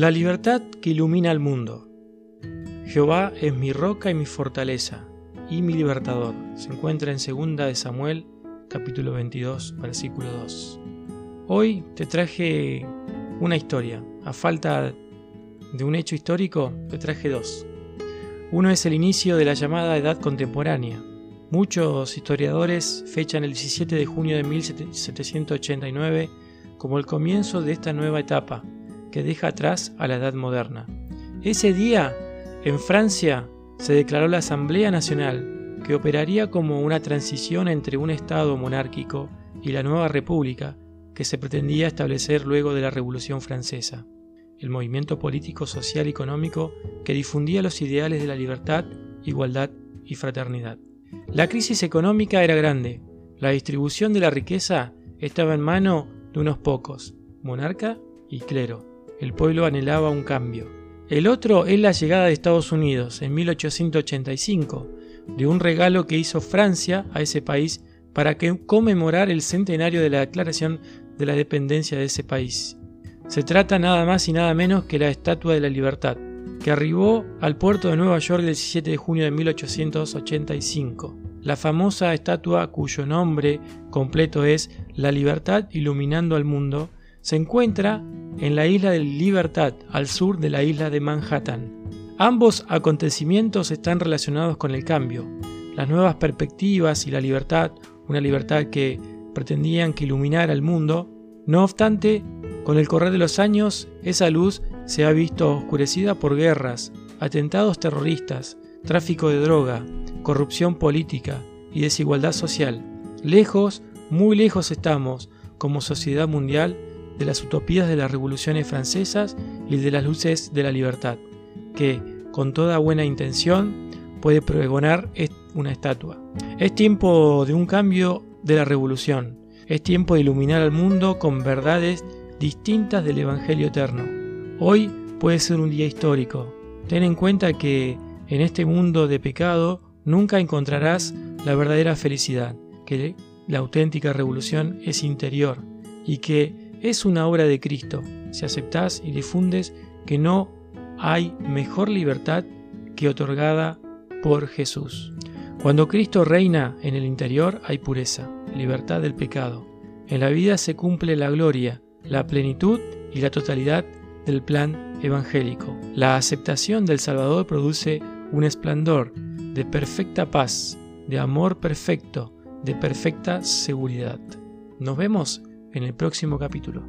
La libertad que ilumina al mundo. Jehová es mi roca y mi fortaleza y mi libertador. Se encuentra en 2 de Samuel, capítulo 22, versículo 2. Hoy te traje una historia. A falta de un hecho histórico, te traje dos. Uno es el inicio de la llamada Edad Contemporánea. Muchos historiadores fechan el 17 de junio de 1789 como el comienzo de esta nueva etapa que deja atrás a la Edad Moderna. Ese día, en Francia, se declaró la Asamblea Nacional, que operaría como una transición entre un Estado monárquico y la nueva República que se pretendía establecer luego de la Revolución Francesa, el movimiento político, social y económico que difundía los ideales de la libertad, igualdad y fraternidad. La crisis económica era grande, la distribución de la riqueza estaba en mano de unos pocos, monarca y clero. El pueblo anhelaba un cambio. El otro es la llegada de Estados Unidos en 1885, de un regalo que hizo Francia a ese país para conmemorar el centenario de la declaración de la dependencia de ese país. Se trata nada más y nada menos que la Estatua de la Libertad, que arribó al puerto de Nueva York el 17 de junio de 1885 la famosa estatua cuyo nombre completo es La libertad iluminando al mundo, se encuentra en la isla de Libertad, al sur de la isla de Manhattan. Ambos acontecimientos están relacionados con el cambio, las nuevas perspectivas y la libertad, una libertad que pretendían que iluminara al mundo. No obstante, con el correr de los años, esa luz se ha visto oscurecida por guerras, atentados terroristas, tráfico de droga, corrupción política y desigualdad social. Lejos, muy lejos estamos, como sociedad mundial, de las utopías de las revoluciones francesas y de las luces de la libertad, que, con toda buena intención, puede pregonar una estatua. Es tiempo de un cambio de la revolución. Es tiempo de iluminar al mundo con verdades distintas del Evangelio eterno. Hoy puede ser un día histórico. Ten en cuenta que en este mundo de pecado nunca encontrarás la verdadera felicidad, que la auténtica revolución es interior y que es una obra de Cristo, si aceptás y difundes que no hay mejor libertad que otorgada por Jesús. Cuando Cristo reina en el interior hay pureza, libertad del pecado. En la vida se cumple la gloria, la plenitud y la totalidad del plan evangélico. La aceptación del Salvador produce un esplendor de perfecta paz, de amor perfecto, de perfecta seguridad. Nos vemos en el próximo capítulo.